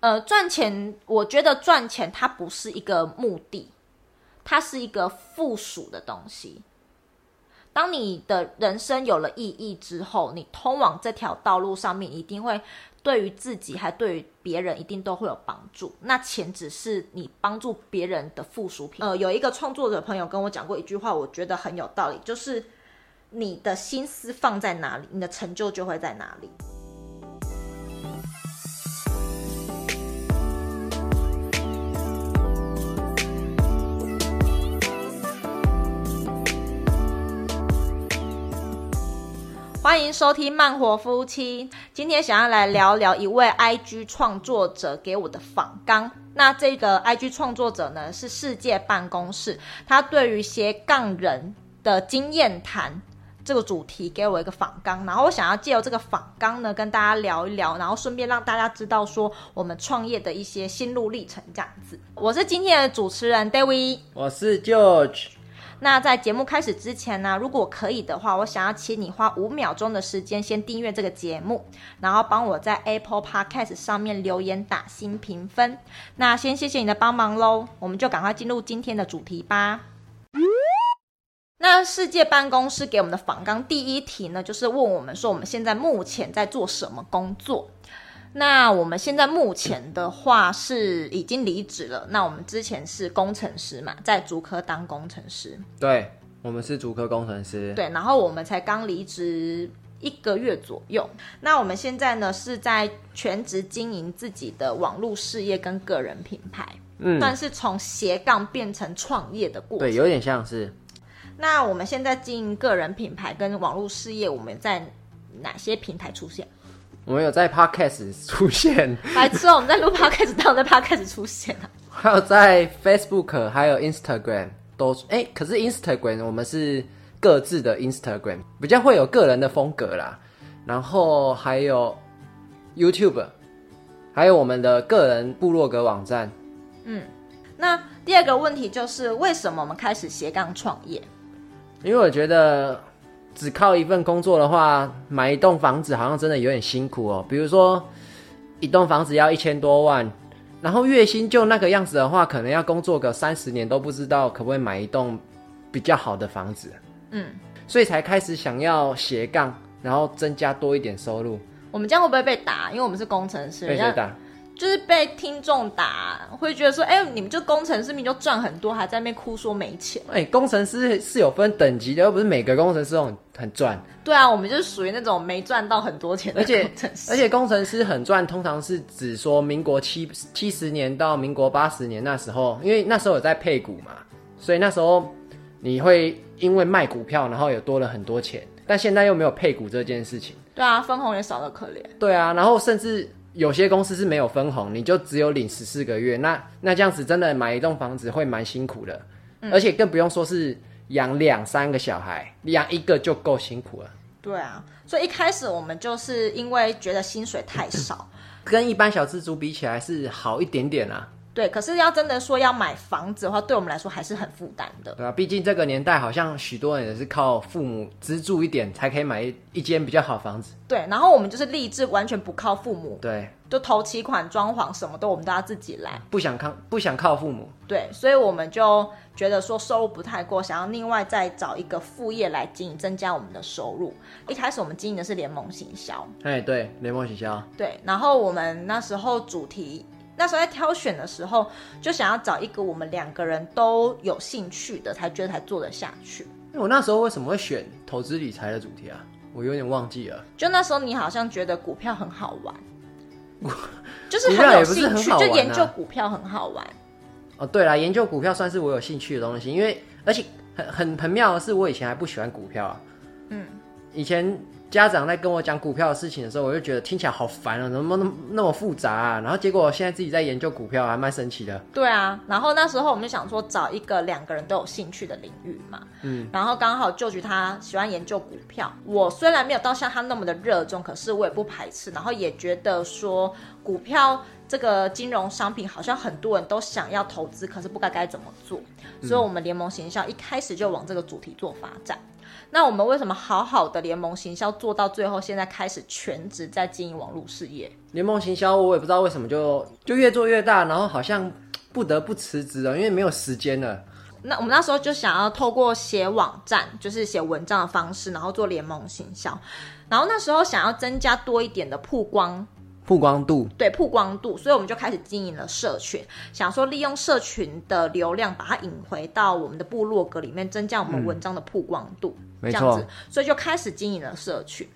呃，赚钱，我觉得赚钱它不是一个目的，它是一个附属的东西。当你的人生有了意义之后，你通往这条道路上面一定会对于自己还对于别人一定都会有帮助。那钱只是你帮助别人的附属品。呃，有一个创作者朋友跟我讲过一句话，我觉得很有道理，就是你的心思放在哪里，你的成就就会在哪里。欢迎收听慢活夫妻。今天想要来聊聊一位 IG 创作者给我的访纲。那这个 IG 创作者呢，是世界办公室，他对于斜杠人的经验谈这个主题给我一个访纲。然后我想要借由这个访纲呢，跟大家聊一聊，然后顺便让大家知道说我们创业的一些心路历程这样子。我是今天的主持人 David，我是 George。那在节目开始之前呢，如果可以的话，我想要请你花五秒钟的时间先订阅这个节目，然后帮我在 Apple Podcast 上面留言打新评分。那先谢谢你的帮忙喽，我们就赶快进入今天的主题吧。那世界办公室给我们的访纲第一题呢，就是问我们说我们现在目前在做什么工作。那我们现在目前的话是已经离职了。那我们之前是工程师嘛，在竹科当工程师。对，我们是竹科工程师。对，然后我们才刚离职一个月左右。那我们现在呢是在全职经营自己的网络事业跟个人品牌。嗯，但是从斜杠变成创业的过程。对，有点像是。那我们现在经营个人品牌跟网络事业，我们在哪些平台出现？我们有在 Podcast 出现，白痴哦！我们在录 Podcast，当然在 Podcast 出现啊。还有在 Facebook，还有 Instagram 都哎、欸，可是 Instagram 我们是各自的 Instagram，比较会有个人的风格啦。然后还有 YouTube，还有我们的个人部落格网站。嗯，那第二个问题就是为什么我们开始斜杠创业？因为我觉得。只靠一份工作的话，买一栋房子好像真的有点辛苦哦。比如说，一栋房子要一千多万，然后月薪就那个样子的话，可能要工作个三十年都不知道可不可以买一栋比较好的房子。嗯，所以才开始想要斜杠，然后增加多一点收入。我们这样会不会被打？因为我们是工程师。被谁打？就是被听众打，会觉得说，哎、欸，你们就工程师，你就赚很多，还在那边哭说没钱。哎、欸，工程师是有分等级的，又不是每个工程师都很很赚。对啊，我们就是属于那种没赚到很多钱的工程师。而且，而且工程师很赚，通常是指说民国七七十年到民国八十年那时候，因为那时候有在配股嘛，所以那时候你会因为卖股票，然后有多了很多钱。但现在又没有配股这件事情。对啊，分红也少得可怜。对啊，然后甚至。有些公司是没有分红，你就只有领十四个月，那那这样子真的买一栋房子会蛮辛苦的，嗯，而且更不用说是养两三个小孩，养一个就够辛苦了。对啊，所以一开始我们就是因为觉得薪水太少，跟一般小资族比起来是好一点点啊。对，可是要真的说要买房子的话，对我们来说还是很负担的。对啊，毕竟这个年代好像许多人也是靠父母资助一点才可以买一一间比较好房子。对，然后我们就是立志完全不靠父母。对，就头期款、装潢什么都我们都要自己来，不想靠不想靠父母。对，所以我们就觉得说收入不太够，想要另外再找一个副业来经营，增加我们的收入。一开始我们经营的是联盟行销。哎，对，联盟行销。对，然后我们那时候主题。那时候在挑选的时候，就想要找一个我们两个人都有兴趣的，才觉得才做得下去。我那时候为什么会选投资理财的主题啊？我有点忘记了。就那时候你好像觉得股票很好玩，就是很有兴趣，就研究股票很好玩。哦，对啦，研究股票算是我有兴趣的东西，因为而且很很很妙的是，我以前还不喜欢股票啊。嗯，以前。家长在跟我讲股票的事情的时候，我就觉得听起来好烦啊，怎么那么那么复杂啊？然后结果我现在自己在研究股票，还蛮神奇的。对啊，然后那时候我们就想说找一个两个人都有兴趣的领域嘛。嗯，然后刚好舅舅他喜欢研究股票，我虽然没有到像他那么的热衷，可是我也不排斥，然后也觉得说股票这个金融商品好像很多人都想要投资，可是不知道该怎么做，所以我们联盟行销一开始就往这个主题做发展。那我们为什么好好的联盟行销做到最后，现在开始全职在经营网络事业？联盟行销我也不知道为什么就就越做越大，然后好像不得不辞职了，因为没有时间了。那我们那时候就想要透过写网站，就是写文章的方式，然后做联盟行销，然后那时候想要增加多一点的曝光。曝光度，对曝光度，所以我们就开始经营了社群，想说利用社群的流量把它引回到我们的部落格里面，增加我们文章的曝光度，嗯、这样子，所以就开始经营了社群，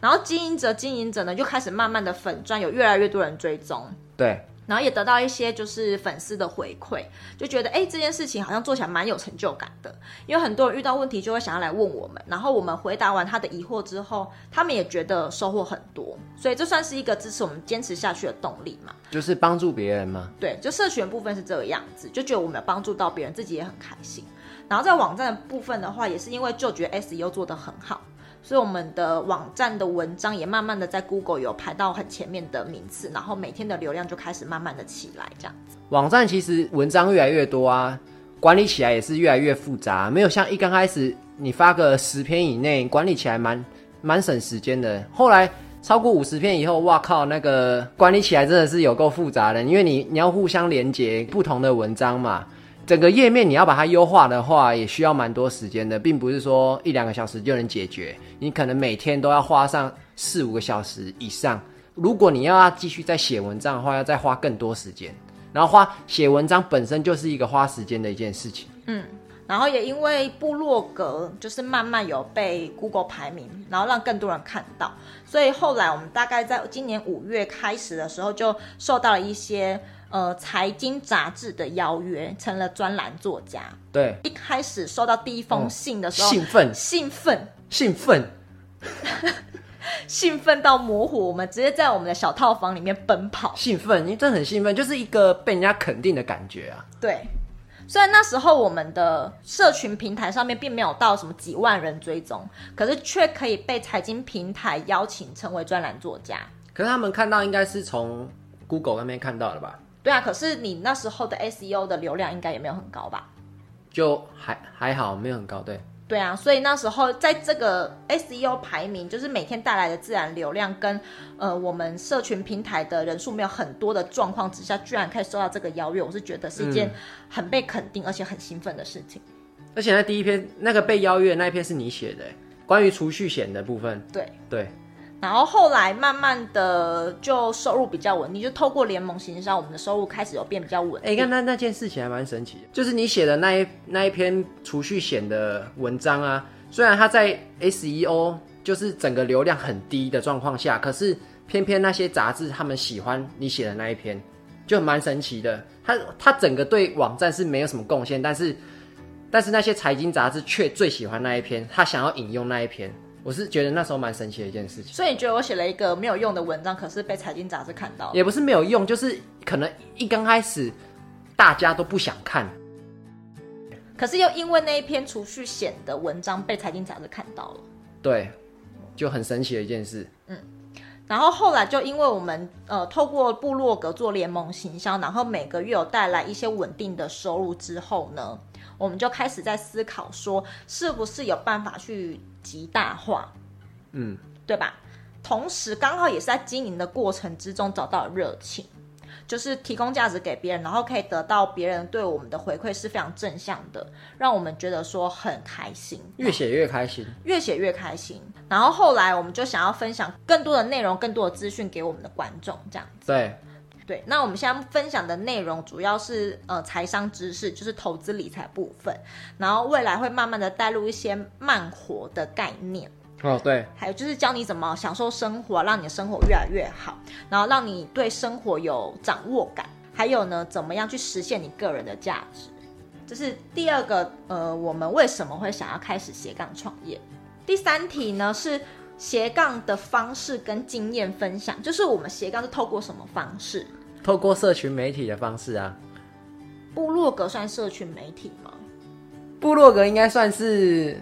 然后经营着经营着呢，就开始慢慢的粉钻有越来越多人追踪，对。然后也得到一些就是粉丝的回馈，就觉得哎，这件事情好像做起来蛮有成就感的。因为很多人遇到问题就会想要来问我们，然后我们回答完他的疑惑之后，他们也觉得收获很多，所以这算是一个支持我们坚持下去的动力嘛。就是帮助别人嘛。对，就社群部分是这个样子，就觉得我们有帮助到别人，自己也很开心。然后在网站的部分的话，也是因为就觉得 SEO 做得很好。所以我们的网站的文章也慢慢的在 Google 有排到很前面的名次，然后每天的流量就开始慢慢的起来，这样子。网站其实文章越来越多啊，管理起来也是越来越复杂，没有像一刚开始你发个十篇以内，管理起来蛮蛮省时间的。后来超过五十篇以后，哇靠，那个管理起来真的是有够复杂的，因为你你要互相连接不同的文章嘛。整个页面你要把它优化的话，也需要蛮多时间的，并不是说一两个小时就能解决。你可能每天都要花上四五个小时以上。如果你要继续再写文章的话，要再花更多时间。然后花写文章本身就是一个花时间的一件事情。嗯，然后也因为部落格就是慢慢有被 Google 排名，然后让更多人看到，所以后来我们大概在今年五月开始的时候，就受到了一些。呃，财经杂志的邀约，成了专栏作家。对，一开始收到第一封信的时候，嗯、兴奋，兴奋，兴奋，兴奋到模糊。我们直接在我们的小套房里面奔跑，兴奋，因为真的很兴奋，就是一个被人家肯定的感觉啊。对，虽然那时候我们的社群平台上面并没有到什么几万人追踪，可是却可以被财经平台邀请成为专栏作家。可是他们看到应该是从 Google 那边看到的吧？对啊，可是你那时候的 SEO 的流量应该也没有很高吧？就还还好，没有很高。对，对啊，所以那时候在这个 SEO 排名，就是每天带来的自然流量跟呃我们社群平台的人数没有很多的状况之下，居然可以收到这个邀约，我是觉得是一件很被肯定而且很兴奋的事情。而且那第一篇那个被邀约的那一篇是你写的，关于储蓄险的部分。对对。然后后来慢慢的就收入比较稳定，就透过联盟行销，我们的收入开始有变比较稳。哎，你看那那件事情还蛮神奇的，就是你写的那一那一篇储蓄险的文章啊，虽然它在 SEO 就是整个流量很低的状况下，可是偏偏那些杂志他们喜欢你写的那一篇，就蛮神奇的。它它整个对网站是没有什么贡献，但是但是那些财经杂志却最喜欢那一篇，他想要引用那一篇。我是觉得那时候蛮神奇的一件事情，所以你觉得我写了一个没有用的文章，可是被财经杂志看到？也不是没有用，就是可能一刚开始大家都不想看，可是又因为那一篇储蓄险的文章被财经杂志看到了，对，就很神奇的一件事。嗯，然后后来就因为我们呃透过部落格做联盟行销，然后每个月有带来一些稳定的收入之后呢，我们就开始在思考说，是不是有办法去极大化，嗯，对吧？同时刚好也是在经营的过程之中找到了热情，就是提供价值给别人，然后可以得到别人对我们的回馈是非常正向的，让我们觉得说很开心，越写越开心，越写越开心。然后后来我们就想要分享更多的内容、更多的资讯给我们的观众，这样子。对。对，那我们现在分享的内容主要是呃财商知识，就是投资理财部分，然后未来会慢慢的带入一些慢活的概念。哦，对，还有就是教你怎么享受生活，让你的生活越来越好，然后让你对生活有掌握感，还有呢，怎么样去实现你个人的价值。这是第二个，呃，我们为什么会想要开始斜杠创业？第三题呢是。斜杠的方式跟经验分享，就是我们斜杠是透过什么方式？透过社群媒体的方式啊。部落格算社群媒体吗？部落格应该算是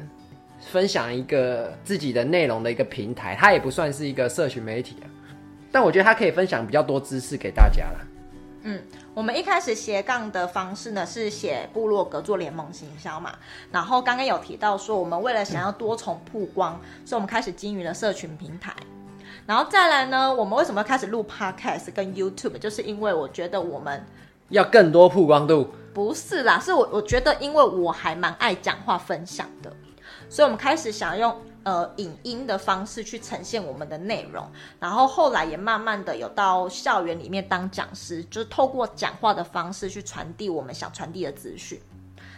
分享一个自己的内容的一个平台，它也不算是一个社群媒体啊。但我觉得它可以分享比较多知识给大家啦。嗯，我们一开始斜杠的方式呢是写部落格做联盟行销嘛，然后刚刚有提到说我们为了想要多重曝光，嗯、所以我们开始经营了社群平台，然后再来呢，我们为什么要开始录 Podcast 跟 YouTube，就是因为我觉得我们要更多曝光度，不是啦，是我我觉得因为我还蛮爱讲话分享的，所以我们开始想用。呃，影音的方式去呈现我们的内容，然后后来也慢慢的有到校园里面当讲师，就是透过讲话的方式去传递我们想传递的资讯。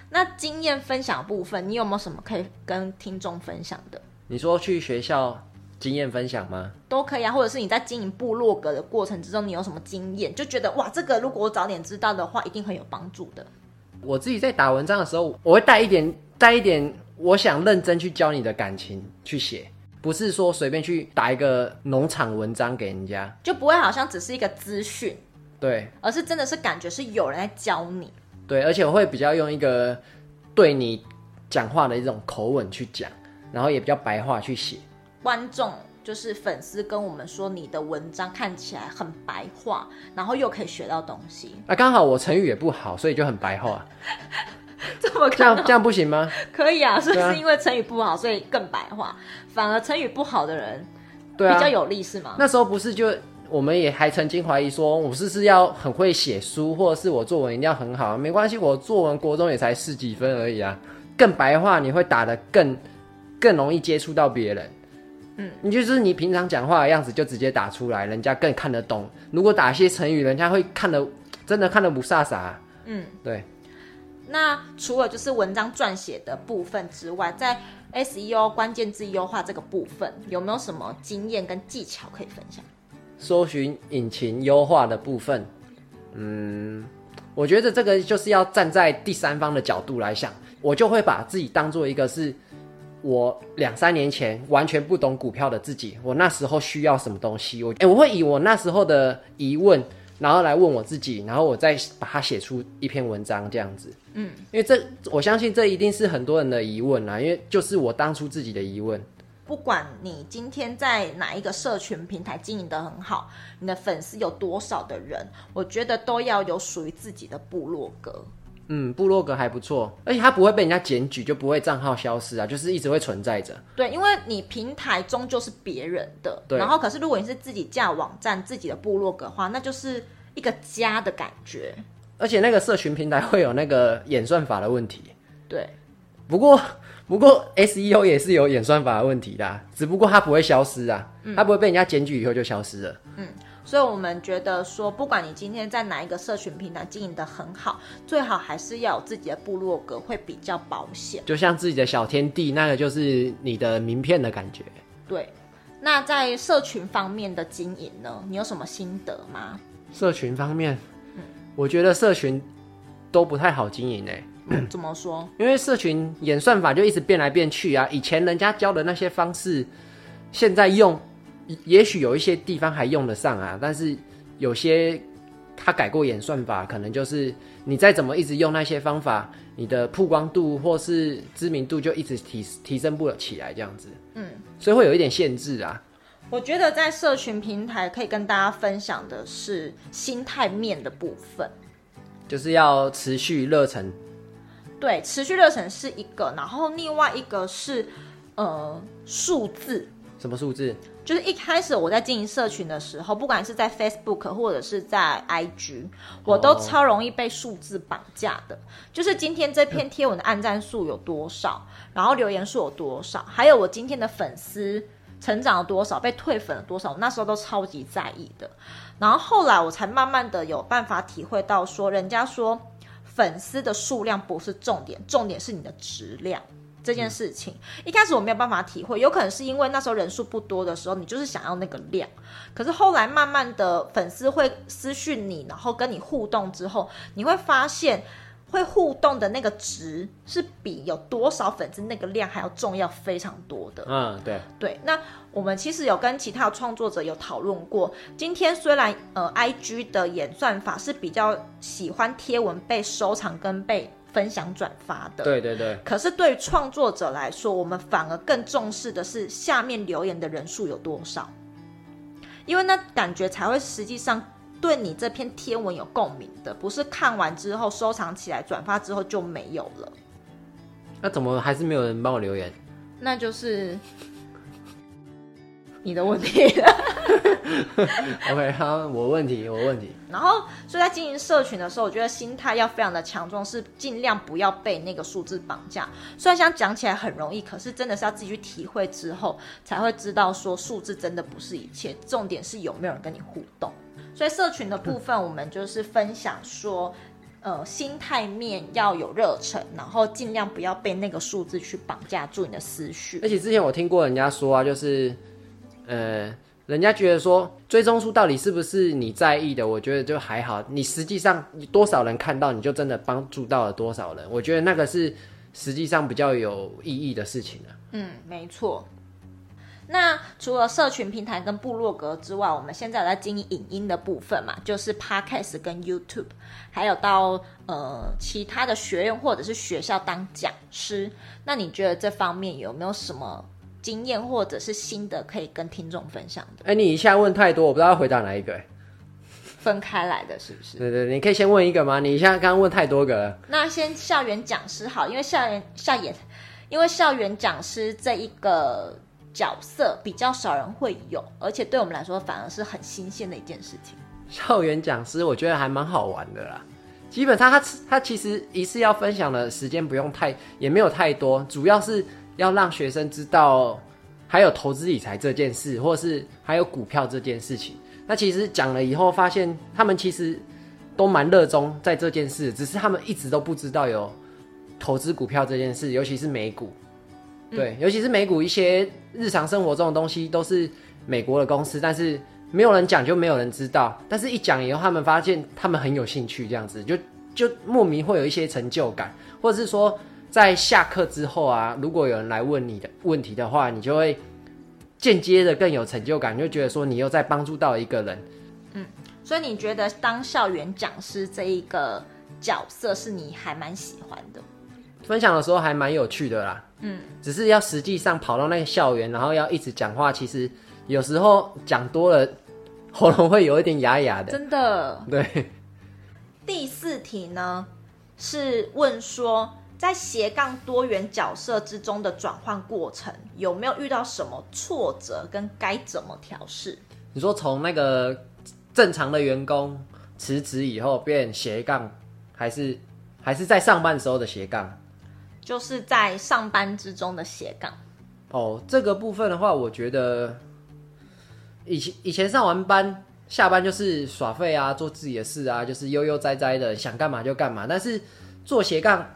那经验分享部分，你有没有什么可以跟听众分享的？你说去学校经验分享吗？都可以啊，或者是你在经营部落格的过程之中，你有什么经验，就觉得哇，这个如果我早点知道的话，一定很有帮助的。我自己在打文章的时候，我会带一点，带一点。我想认真去教你的感情去写，不是说随便去打一个农场文章给人家，就不会好像只是一个资讯，对，而是真的是感觉是有人在教你，对，而且我会比较用一个对你讲话的一种口吻去讲，然后也比较白话去写。观众就是粉丝跟我们说你的文章看起来很白话，然后又可以学到东西。啊刚好我成语也不好，所以就很白话。这么这样这样不行吗？可以啊，是不是因为成语不好，所以更白话？反而成语不好的人，对啊，比较有利是吗？那时候不是就我们也还曾经怀疑说，我是不是要很会写书，或者是我作文一定要很好？没关系，我作文国中也才十几分而已啊。更白话，你会打得更更容易接触到别人。嗯，你就是你平常讲话的样子就直接打出来，人家更看得懂。如果打一些成语，人家会看得真的看得不飒飒。嗯，对。那除了就是文章撰写的部分之外，在 SEO 关键字优化这个部分，有没有什么经验跟技巧可以分享？搜寻引擎优化的部分，嗯，我觉得这个就是要站在第三方的角度来想，我就会把自己当做一个是我两三年前完全不懂股票的自己，我那时候需要什么东西，我诶，我会以我那时候的疑问。然后来问我自己，然后我再把它写出一篇文章这样子。嗯，因为这我相信这一定是很多人的疑问啦，因为就是我当初自己的疑问。不管你今天在哪一个社群平台经营的很好，你的粉丝有多少的人，我觉得都要有属于自己的部落格。嗯，部落格还不错，而且它不会被人家检举，就不会账号消失啊，就是一直会存在着。对，因为你平台终究是别人的，对。然后可是如果你是自己架网站、自己的部落格的话，那就是一个家的感觉。而且那个社群平台会有那个演算法的问题。对。不过不过 SEO 也是有演算法的问题的，只不过它不会消失啊，嗯、它不会被人家检举以后就消失了。嗯。所以，我们觉得说，不管你今天在哪一个社群平台经营的很好，最好还是要有自己的部落格，会比较保险。就像自己的小天地，那个就是你的名片的感觉。对。那在社群方面的经营呢？你有什么心得吗？社群方面，嗯，我觉得社群都不太好经营诶。嗯，怎么说？因为社群演算法就一直变来变去啊。以前人家教的那些方式，现在用。也许有一些地方还用得上啊，但是有些他改过演算法，可能就是你再怎么一直用那些方法，你的曝光度或是知名度就一直提提升不了起来，这样子。嗯，所以会有一点限制啊。我觉得在社群平台可以跟大家分享的是心态面的部分，就是要持续热忱。对，持续热忱是一个，然后另外一个是呃数字。什么数字？就是一开始我在经营社群的时候，不管是在 Facebook 或者是在 IG，我都超容易被数字绑架的。就是今天这篇贴文的按赞数有多少，然后留言数有多少，还有我今天的粉丝成长了多少，被退粉了多少，那时候都超级在意的。然后后来我才慢慢的有办法体会到，说人家说粉丝的数量不是重点，重点是你的质量。这件事情一开始我没有办法体会，有可能是因为那时候人数不多的时候，你就是想要那个量。可是后来慢慢的粉丝会私讯你，然后跟你互动之后，你会发现会互动的那个值是比有多少粉丝那个量还要重要非常多的。嗯，对对。那我们其实有跟其他的创作者有讨论过，今天虽然呃，IG 的演算法是比较喜欢贴文被收藏跟被。分享转发的，对对对。可是对于创作者来说，我们反而更重视的是下面留言的人数有多少，因为那感觉才会实际上对你这篇贴文有共鸣的，不是看完之后收藏起来转发之后就没有了。那怎么还是没有人帮我留言？那就是你的问题。OK，好，我问题，我问题。然后，所以在经营社群的时候，我觉得心态要非常的强壮，是尽量不要被那个数字绑架。虽然想讲起来很容易，可是真的是要自己去体会之后，才会知道说数字真的不是一切，重点是有没有人跟你互动。所以社群的部分，我们就是分享说。呃，心态面要有热忱，然后尽量不要被那个数字去绑架住你的思绪。而且之前我听过人家说啊，就是，呃，人家觉得说追踪数到底是不是你在意的？我觉得就还好。你实际上多少人看到，你就真的帮助到了多少人。我觉得那个是实际上比较有意义的事情了。嗯，没错。那除了社群平台跟部落格之外，我们现在在经营影音的部分嘛，就是 Podcast 跟 YouTube，还有到呃其他的学院或者是学校当讲师。那你觉得这方面有没有什么经验或者是心得可以跟听众分享的？哎、欸，你一下问太多，我不知道要回答哪一个。分开来的是不是？对对，你可以先问一个吗？你一下刚刚问太多个了。那先校园讲师好，因为校园校园，因为校园讲师这一个。角色比较少人会有，而且对我们来说反而是很新鲜的一件事情。校园讲师我觉得还蛮好玩的啦。基本上他他其实一次要分享的时间不用太，也没有太多，主要是要让学生知道还有投资理财这件事，或是还有股票这件事情。那其实讲了以后，发现他们其实都蛮热衷在这件事，只是他们一直都不知道有投资股票这件事，尤其是美股。对，尤其是美股一些日常生活中的东西都是美国的公司，但是没有人讲就没有人知道。但是一讲以后，他们发现他们很有兴趣，这样子就就莫名会有一些成就感，或者是说在下课之后啊，如果有人来问你的问题的话，你就会间接的更有成就感，就觉得说你又在帮助到一个人。嗯，所以你觉得当校园讲师这一个角色是你还蛮喜欢的？分享的时候还蛮有趣的啦。嗯，只是要实际上跑到那个校园，然后要一直讲话，其实有时候讲多了，喉咙会有一点哑哑的。真的。对。第四题呢，是问说，在斜杠多元角色之中的转换过程，有没有遇到什么挫折，跟该怎么调试？你说从那个正常的员工辞职以后变斜杠，还是还是在上班的时候的斜杠？就是在上班之中的斜杠哦，这个部分的话，我觉得以前以前上完班下班就是耍废啊，做自己的事啊，就是悠悠哉哉的，想干嘛就干嘛。但是做斜杠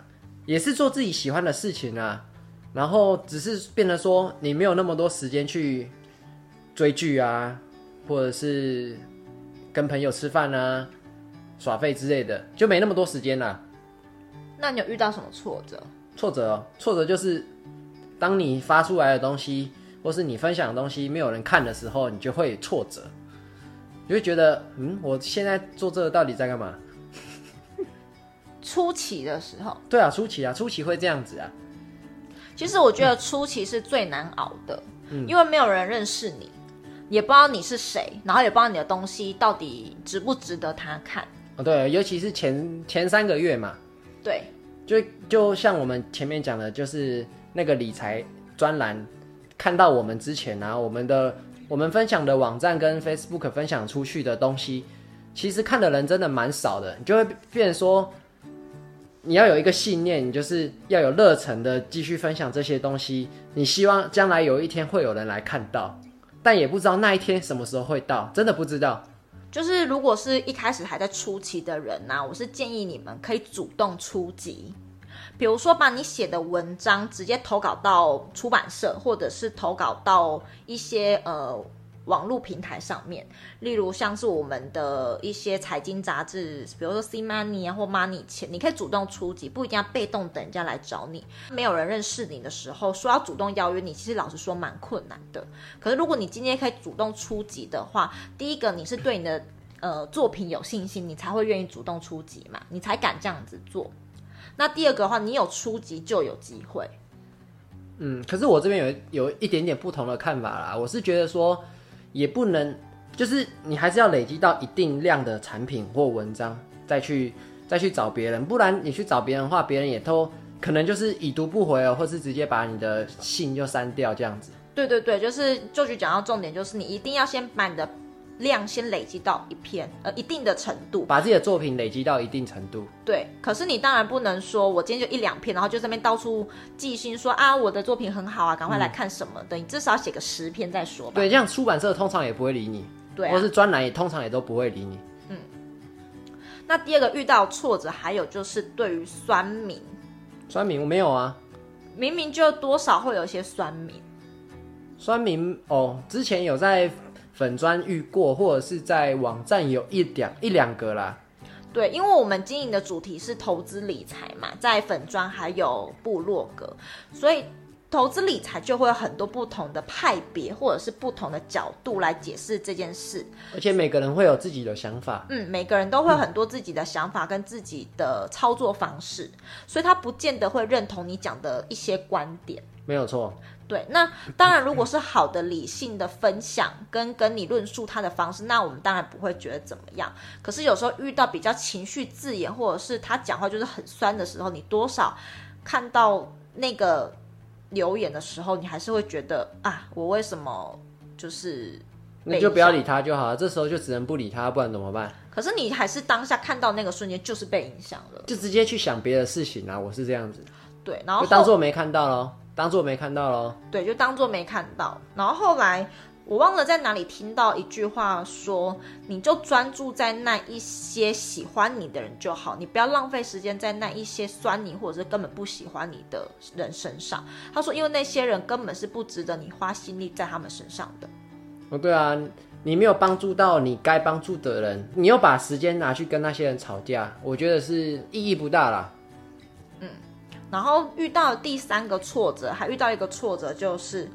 也是做自己喜欢的事情啊，然后只是变得说你没有那么多时间去追剧啊，或者是跟朋友吃饭啊、耍废之类的，就没那么多时间了。那你有遇到什么挫折？挫折哦，挫折就是当你发出来的东西，或是你分享的东西没有人看的时候，你就会挫折，你会觉得，嗯，我现在做这个到底在干嘛？初期的时候，对啊，初期啊，初期会这样子啊。其实我觉得初期是最难熬的，嗯，因为没有人认识你，也不知道你是谁，然后也不知道你的东西到底值不值得他看。哦，对，尤其是前前三个月嘛，对。就就像我们前面讲的，就是那个理财专栏，看到我们之前啊，我们的我们分享的网站跟 Facebook 分享出去的东西，其实看的人真的蛮少的。你就会变成说，你要有一个信念，你就是要有热忱的继续分享这些东西。你希望将来有一天会有人来看到，但也不知道那一天什么时候会到，真的不知道。就是如果是一开始还在初期的人呢、我是建议你们可以主动出击，比如说把你写的文章直接投稿到出版社，或者是投稿到一些呃。网络平台上面，例如像是我们的一些财经杂志，比如说 C Money 啊或 Money 钱，你可以主动出击，不一定要被动等人家来找你。没有人认识你的时候，说要主动邀约你，其实老实说蛮困难的。可是如果你今天可以主动出击的话，第一个你是对你的呃作品有信心，你才会愿意主动出击嘛，你才敢这样子做。那第二个的话，你有出击就有机会。嗯，可是我这边有有一点点不同的看法啦，我是觉得说。也不能就是你还是要累积到一定量的产品或文章，再去再去找别人，不然你去找别人的话，别人也都可能就是已读不回哦，或是直接把你的信就删掉这样子。对对对，就是就去讲到重点，就是你一定要先把你的量先累积到一篇呃一定的程度，把自己的作品累积到一定程度。对，可是你当然不能说我今天就一两篇，然后就这边到处寄信说啊我的作品很好啊，赶快来看什么的，嗯、你至少写个十篇再说吧。对，这样出版社通常也不会理你，对、啊，或是专栏也通常也都不会理你。嗯，那第二个遇到挫折，还有就是对于酸民，酸民我没有啊，明明就多少会有一些酸民。酸民哦，之前有在粉砖遇过，或者是在网站有一两一两个啦。对，因为我们经营的主题是投资理财嘛，在粉砖还有部落格，所以投资理财就会有很多不同的派别，或者是不同的角度来解释这件事。而且每个人会有自己的想法。嗯，每个人都会有很多自己的想法跟自己的操作方式，所以他不见得会认同你讲的一些观点。没有错。对，那当然，如果是好的理性的分享跟跟你论述他的方式，那我们当然不会觉得怎么样。可是有时候遇到比较情绪字眼，或者是他讲话就是很酸的时候，你多少看到那个留言的时候，你还是会觉得啊，我为什么就是？那就不要理他就好了，这时候就只能不理他，不然怎么办？可是你还是当下看到那个瞬间就是被影响了，就直接去想别的事情啊。我是这样子，对，然后，就当做没看到咯。当做没看到咯，对，就当做没看到。然后后来我忘了在哪里听到一句话说，你就专注在那一些喜欢你的人就好，你不要浪费时间在那一些酸你或者是根本不喜欢你的人身上。他说，因为那些人根本是不值得你花心力在他们身上的。哦，对啊，你没有帮助到你该帮助的人，你又把时间拿去跟那些人吵架，我觉得是意义不大啦。然后遇到第三个挫折，还遇到一个挫折，就是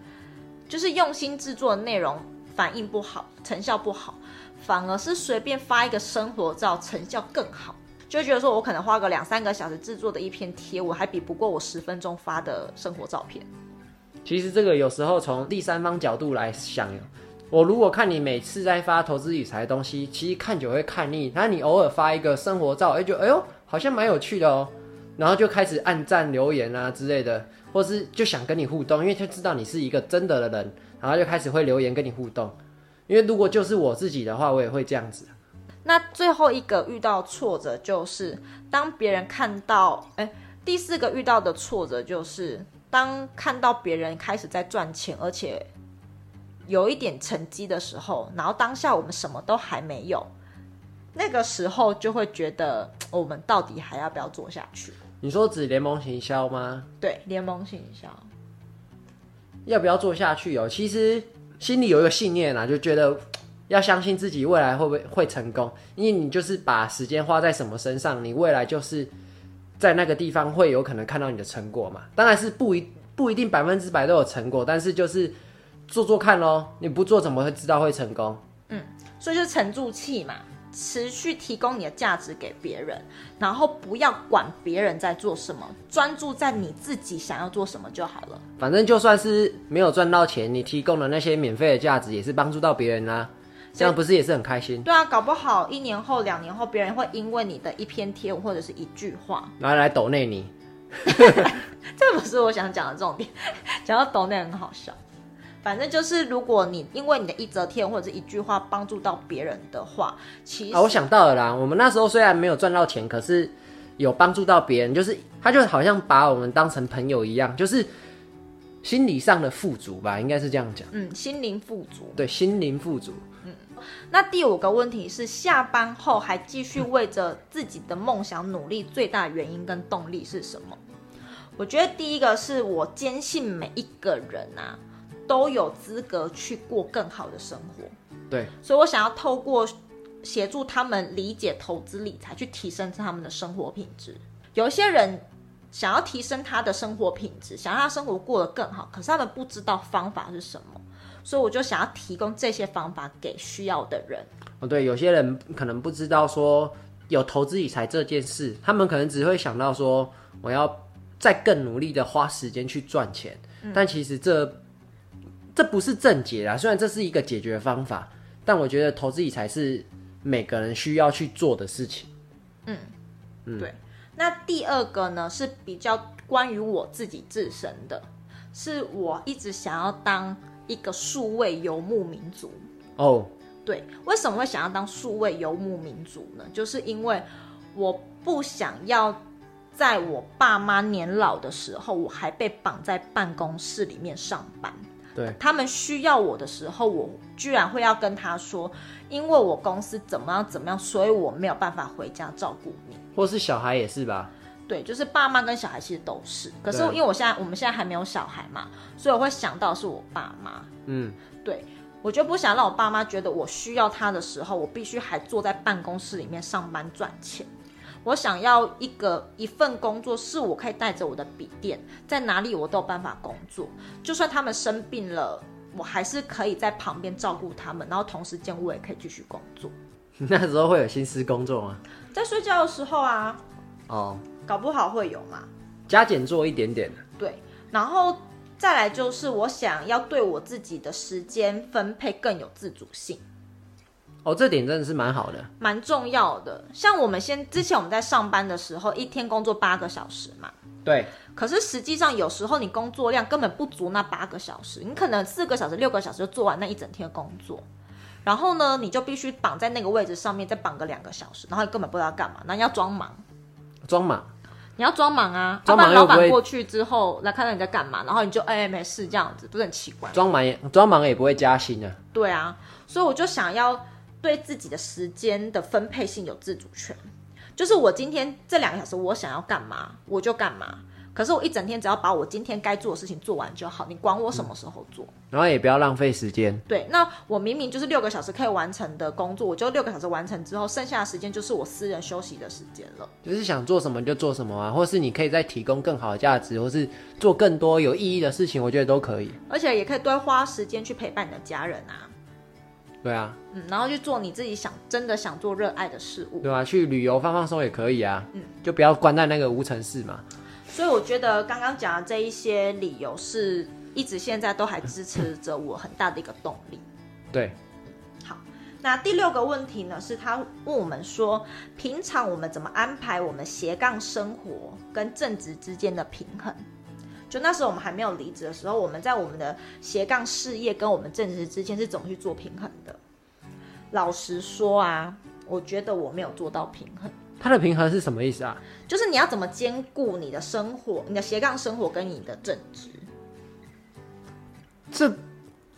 就是用心制作的内容反应不好，成效不好，反而是随便发一个生活照，成效更好，就觉得说我可能花个两三个小时制作的一篇贴，我还比不过我十分钟发的生活照片。其实这个有时候从第三方角度来想，我如果看你每次在发投资理财的东西，其实看久会看腻，那你偶尔发一个生活照，哎，就哎呦，好像蛮有趣的哦。然后就开始按赞留言啊之类的，或是就想跟你互动，因为他知道你是一个真的的人，然后就开始会留言跟你互动。因为如果就是我自己的话，我也会这样子。那最后一个遇到挫折就是当别人看到，哎，第四个遇到的挫折就是当看到别人开始在赚钱，而且有一点成绩的时候，然后当下我们什么都还没有，那个时候就会觉得我们到底还要不要做下去？你说指联盟行销吗？对，联盟行销要不要做下去哦？其实心里有一个信念啊，就觉得要相信自己未来会不会会成功，因为你就是把时间花在什么身上，你未来就是在那个地方会有可能看到你的成果嘛。当然是不一不一定百分之百都有成果，但是就是做做看咯。你不做怎么会知道会成功？嗯，所以就是沉住气嘛。持续提供你的价值给别人，然后不要管别人在做什么，专注在你自己想要做什么就好了。反正就算是没有赚到钱，你提供的那些免费的价值也是帮助到别人啊，这样不是也是很开心？对啊，搞不好一年后、两年后，别人会因为你的一篇贴文或者是一句话，拿来抖内你。这不是我想讲的重点，讲到抖内很好笑。反正就是，如果你因为你的一则贴或者是一句话帮助到别人的话，其实啊，我想到了啦。我们那时候虽然没有赚到钱，可是有帮助到别人，就是他就好像把我们当成朋友一样，就是心理上的富足吧，应该是这样讲。嗯，心灵富足。对，心灵富足。嗯，那第五个问题是，下班后还继续为着自己的梦想努力，最大原因跟动力是什么？我觉得第一个是我坚信每一个人啊。都有资格去过更好的生活，对，所以我想要透过协助他们理解投资理财，去提升他们的生活品质。有一些人想要提升他的生活品质，想让他生活过得更好，可是他们不知道方法是什么，所以我就想要提供这些方法给需要的人。哦，对，有些人可能不知道说有投资理财这件事，他们可能只会想到说我要再更努力的花时间去赚钱，嗯，但其实这。这不是正解啦，虽然这是一个解决方法，但我觉得投资理财是每个人需要去做的事情。嗯，嗯对。那第二个呢，是比较关于我自己自身的，是我一直想要当一个数位游牧民族。哦，对，为什么会想要当数位游牧民族呢？就是因为我不想要在我爸妈年老的时候，我还被绑在办公室里面上班。对，他们需要我的时候，我居然会要跟他说，因为我公司怎么样怎么样，所以我没有办法回家照顾你。或是小孩也是吧？对，就是爸妈跟小孩其实都是。可是因为我现在我们现在还没有小孩嘛，所以我会想到是我爸妈。嗯，对，我就不想让我爸妈觉得我需要他的时候，我必须还坐在办公室里面上班赚钱。我想要一个一份工作，是我可以带着我的笔电，在哪里我都有办法工作。就算他们生病了，我还是可以在旁边照顾他们，然后同时间我也可以继续工作。那时候会有心思工作吗？在睡觉的时候啊。哦，搞不好会有嘛。加减做一点点。对，然后再来就是我想要对我自己的时间分配更有自主性。哦，这点真的是蛮好的，蛮重要的。像我们先之前我们在上班的时候，一天工作八个小时嘛。对。可是实际上有时候你工作量根本不足那八个小时，你可能四个小时、六个小时就做完那一整天的工作，然后呢，你就必须绑在那个位置上面再绑个两个小时，然后你根本不知道干嘛，那你要装忙。装忙。你要装忙啊，装忙老板过去之后来看到你在干嘛，然后你就哎、欸、没事这样子，不是很奇怪？装忙也装忙也不会加薪啊。对啊，所以我就想要。对自己的时间的分配性有自主权，就是我今天这两个小时我想要干嘛我就干嘛，可是我一整天只要把我今天该做的事情做完就好，你管我什么时候做，嗯、然后也不要浪费时间。对，那我明明就是六个小时可以完成的工作，我就六个小时完成之后，剩下的时间就是我私人休息的时间了。就是想做什么就做什么啊，或是你可以再提供更好的价值，或是做更多有意义的事情，我觉得都可以。而且也可以多花时间去陪伴你的家人啊。对啊，嗯，然后去做你自己想真的想做热爱的事物，对啊，去旅游放放松也可以啊，嗯，就不要关在那个无尘室嘛。所以我觉得刚刚讲的这一些理由，是一直现在都还支持着我很大的一个动力。对，好，那第六个问题呢，是他问我们说，平常我们怎么安排我们斜杠生活跟正职之间的平衡？就那时候我们还没有离职的时候，我们在我们的斜杠事业跟我们正职之间是怎么去做平衡的？老实说啊，我觉得我没有做到平衡。它的平衡是什么意思啊？就是你要怎么兼顾你的生活、你的斜杠生活跟你的正职？这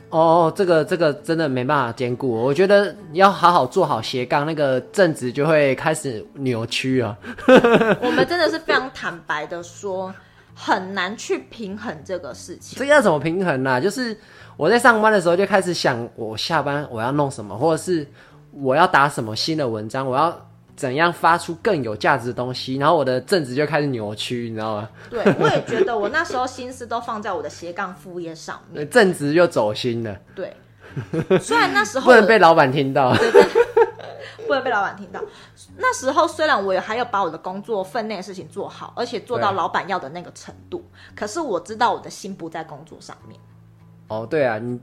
哦，这个这个真的没办法兼顾。我觉得你要好好做好斜杠，那个正职就会开始扭曲啊。我们真的是非常坦白的说。很难去平衡这个事情。这要怎么平衡呢、啊？就是我在上班的时候就开始想，我下班我要弄什么，或者是我要打什么新的文章，我要怎样发出更有价值的东西，然后我的正职就开始扭曲，你知道吗？对，我也觉得我那时候心思都放在我的斜杠副业上面，正职就走心了。对，虽然那时候 不能被老板听到。对对不能被老板听到。那时候虽然我也还有把我的工作分内的事情做好，而且做到老板要的那个程度，可是我知道我的心不在工作上面。哦，对啊，你，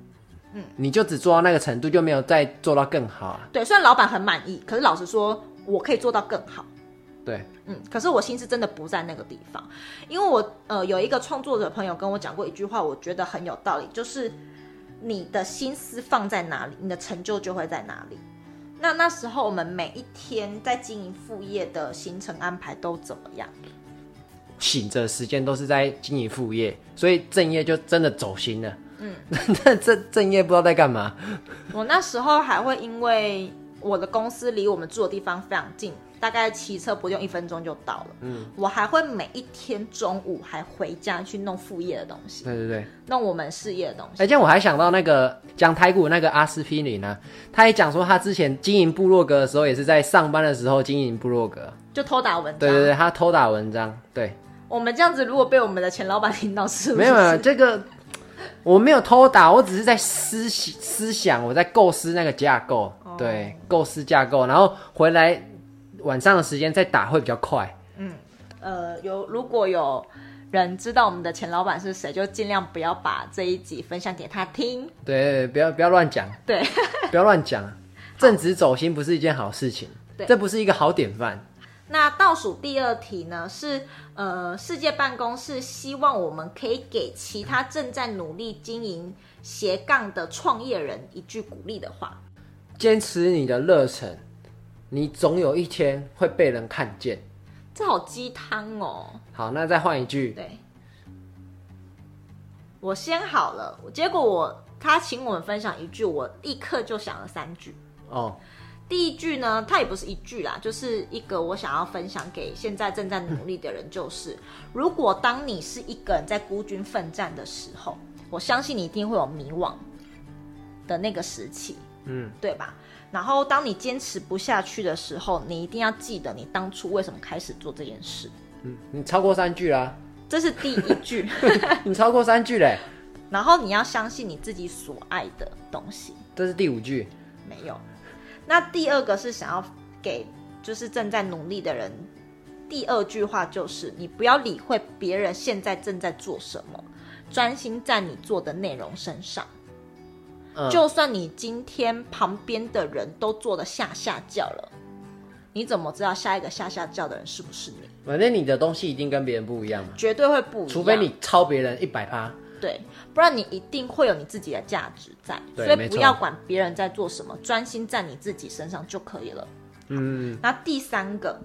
嗯，你就只做到那个程度，就没有再做到更好啊。对，虽然老板很满意，可是老实说，我可以做到更好。对，嗯，可是我心思真的不在那个地方，因为我呃有一个创作者朋友跟我讲过一句话，我觉得很有道理，就是你的心思放在哪里，你的成就就会在哪里。那那时候我们每一天在经营副业的行程安排都怎么样？醒着时间都是在经营副业，所以正业就真的走心了。嗯，那这正业不知道在干嘛。我那时候还会因为我的公司离我们住的地方非常近。大概骑车不用一分钟就到了。嗯，我还会每一天中午还回家去弄副业的东西。对对对，弄我们事业的东西。而且我还想到那个讲台股那个阿司匹林呢，他也讲说他之前经营部落格的时候，也是在上班的时候经营部落格，就偷打文章。对对对，他偷打文章。对，我们这样子如果被我们的前老板听到，是不是？没有没有，这个我没有偷打，我只是在思思想，我在构思那个架构，哦、对，构思架构，然后回来。晚上的时间再打会比较快。嗯，呃，有如果有人知道我们的前老板是谁，就尽量不要把这一集分享给他听。对，不要不要乱讲。对，不要乱讲。正直走心不是一件好事情。对，这不是一个好典范。那倒数第二题呢？是呃，世界办公室希望我们可以给其他正在努力经营斜杠的创业人一句鼓励的话：坚持你的热忱，你总有一天会被人看见。这好鸡汤哦！好，那再换一句。对，我先好了。结果我他请我们分享一句，我立刻就想了三句。哦，第一句呢，它也不是一句啦，就是一个我想要分享给现在正在努力的人，就是、嗯、如果当你是一个人在孤军奋战的时候，我相信你一定会有迷惘的那个时期，嗯，对吧？然后，当你坚持不下去的时候，你一定要记得你当初为什么开始做这件事。嗯，你超过三句啦，这是第一句。你超过三句嘞。然后你要相信你自己所爱的东西。这是第五句。没有。那第二个是想要给就是正在努力的人，第二句话就是你不要理会别人现在正在做什么，专心在你做的内容身上。就算你今天旁边的人都做的下下叫了，你怎么知道下一个下下叫的人是不是你？反正你的东西一定跟别人不一样嘛，绝对会不一样，除非你超别人一百趴，对，不然你一定会有你自己的价值在，所以不要管别人在做什么，专心在你自己身上就可以了。嗯，那第三个，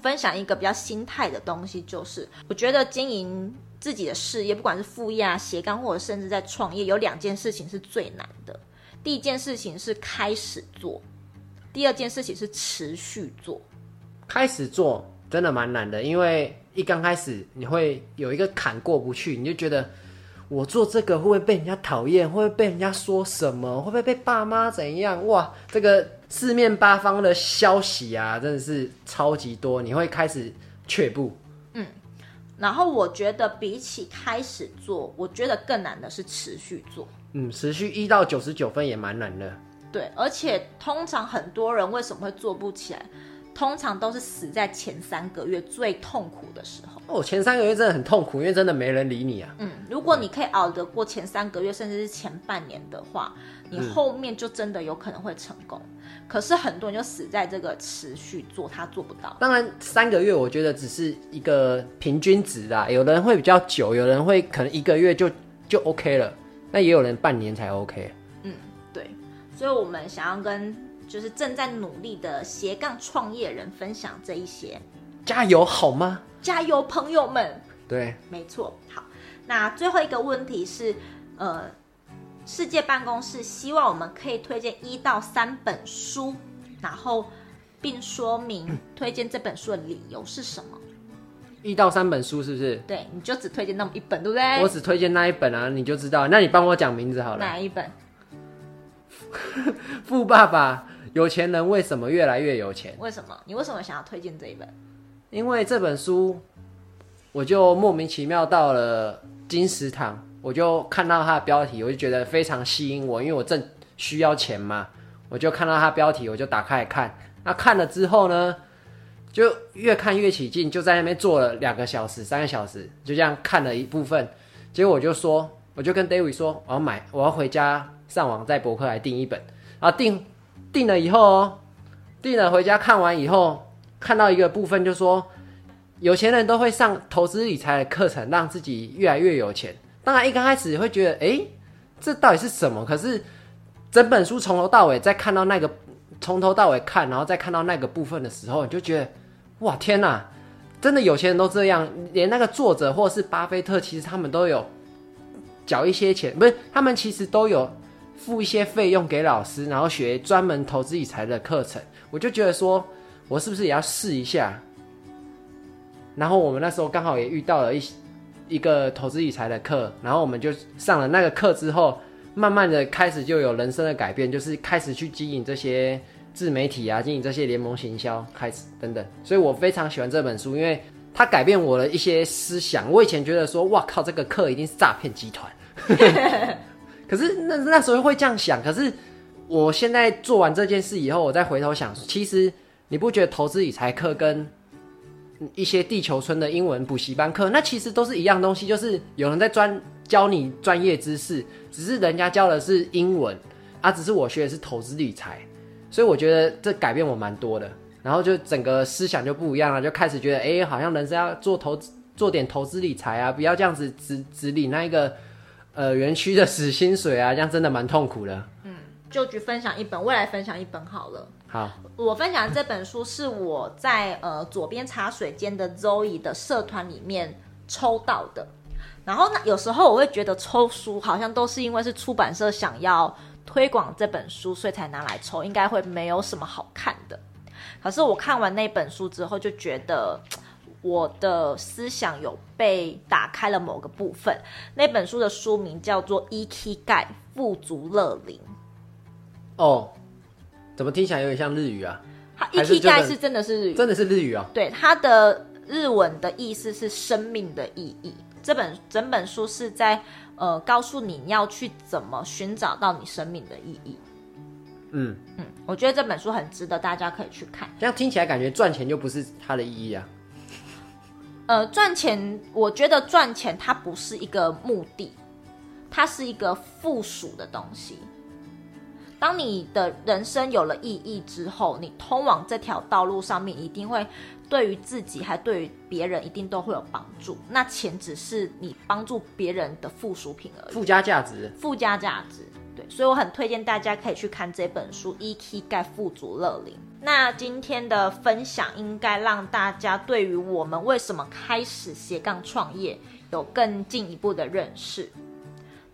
分享一个比较心态的东西，就是我觉得经营。自己的事业，不管是副业啊、斜杠，或者甚至在创业，有两件事情是最难的。第一件事情是开始做，第二件事情是持续做。开始做真的蛮难的，因为一刚开始你会有一个坎过不去，你就觉得我做这个会不会被人家讨厌？会不会被人家说什么？会不会被爸妈怎样？哇，这个四面八方的消息啊，真的是超级多，你会开始却步。嗯。然后我觉得比起开始做，我觉得更难的是持续做。嗯，持续一到九十九分也蛮难的。对，而且通常很多人为什么会做不起来？通常都是死在前三个月最痛苦的时候。哦，前三个月真的很痛苦，因为真的没人理你啊。嗯，如果你可以熬得过前三个月，甚至是前半年的话，你后面就真的有可能会成功。嗯可是很多人就死在这个持续做，他做不到。当然，三个月我觉得只是一个平均值啦。有的人会比较久，有人会可能一个月就就 OK 了，那也有人半年才 OK。嗯，对。所以我们想要跟就是正在努力的斜杠创业人分享这一些，加油好吗？加油，朋友们。对，没错。好，那最后一个问题是，呃。世界办公室希望我们可以推荐一到三本书，然后并说明推荐这本书的理由是什么。一到三本书是不是？对，你就只推荐那么一本，对不对？我只推荐那一本啊，你就知道。那你帮我讲名字好了。哪一本？富爸爸，有钱人为什么越来越有钱？为什么？你为什么想要推荐这一本？因为这本书，我就莫名其妙到了金石堂。我就看到它的标题，我就觉得非常吸引我，因为我正需要钱嘛。我就看到它标题，我就打开来看。那看了之后呢，就越看越起劲，就在那边坐了两个小时、三个小时，就这样看了一部分。结果我就说，我就跟 David 说，我要买，我要回家上网在博客来订一本。然后订订了以后哦，订了回家看完以后，看到一个部分就说，有钱人都会上投资理财的课程，让自己越来越有钱。当然，一刚开始会觉得，哎，这到底是什么？可是整本书从头到尾，再看到那个从头到尾看，然后再看到那个部分的时候，你就觉得，哇，天哪！真的有钱人都这样，连那个作者或是巴菲特，其实他们都有缴一些钱，不是？他们其实都有付一些费用给老师，然后学专门投资理财的课程。我就觉得说，我是不是也要试一下？然后我们那时候刚好也遇到了一些。一个投资理财的课，然后我们就上了那个课之后，慢慢的开始就有人生的改变，就是开始去经营这些自媒体啊，经营这些联盟行销，开始等等。所以我非常喜欢这本书，因为它改变我的一些思想。我以前觉得说，哇靠，这个课一定是诈骗集团，可是那那时候会这样想。可是我现在做完这件事以后，我再回头想，其实你不觉得投资理财课跟一些地球村的英文补习班课，那其实都是一样东西，就是有人在专教你专业知识，只是人家教的是英文啊，只是我学的是投资理财，所以我觉得这改变我蛮多的，然后就整个思想就不一样了，就开始觉得，哎、好像人生要做投资，做点投资理财啊，不要这样子只只领那一个呃园区的死薪水啊，这样真的蛮痛苦的。嗯，就去分享一本，未来分享一本好了。好，我分享的这本书是我在呃左边茶水间的 Zoe 的社团里面抽到的。然后呢，有时候我会觉得抽书好像都是因为是出版社想要推广这本书，所以才拿来抽，应该会没有什么好看的。可是我看完那本书之后，就觉得我的思想有被打开了某个部分。那本书的书名叫做《Ikigai 富足乐龄》。哦。怎么听起来有点像日语啊？它 Ikigai 是真的是日语，真的是日语哦。对，它的日文的意思是生命的意义。这本整本书是在呃告诉你要去怎么寻找到你生命的意义。嗯嗯，我觉得这本书很值得大家可以去看。这样听起来感觉赚钱就不是它的意义啊。呃，赚钱，我觉得赚钱它不是一个目的，它是一个附属的东西。当你的人生有了意义之后，你通往这条道路上面一定会对于自己还对于别人一定都会有帮助。那钱只是你帮助别人的附属品而已，附加价值。附加价值，对，所以我很推荐大家可以去看这本书《Ikigai 富足乐龄》。那今天的分享应该让大家对于我们为什么开始斜杠创业有更进一步的认识。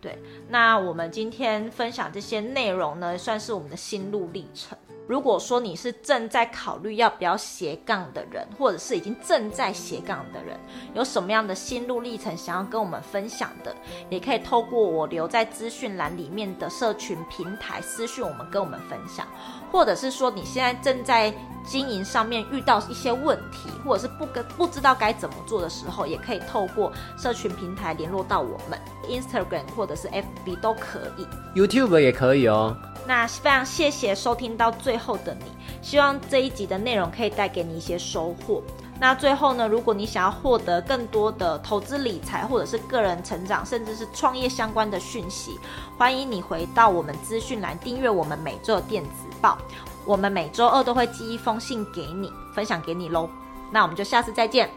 对，那我们今天分享这些内容呢，算是我们的心路历程。如果说你是正在考虑要不要斜杠的人，或者是已经正在斜杠的人，有什么样的心路历程想要跟我们分享的，也可以透过我留在资讯栏里面的社群平台私讯我们，跟我们分享。或者是说你现在正在经营上面遇到一些问题，或者是不跟不知道该怎么做的时候，也可以透过社群平台联络到我们，Instagram 或者是 FB 都可以，YouTube 也可以哦。那非常谢谢收听到最后的你，希望这一集的内容可以带给你一些收获。那最后呢，如果你想要获得更多的投资理财或者是个人成长，甚至是创业相关的讯息，欢迎你回到我们资讯栏订阅我们每周的电子报，我们每周二都会寄一封信给你，分享给你喽。那我们就下次再见，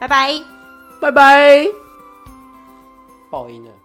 拜拜，拜拜。报音了。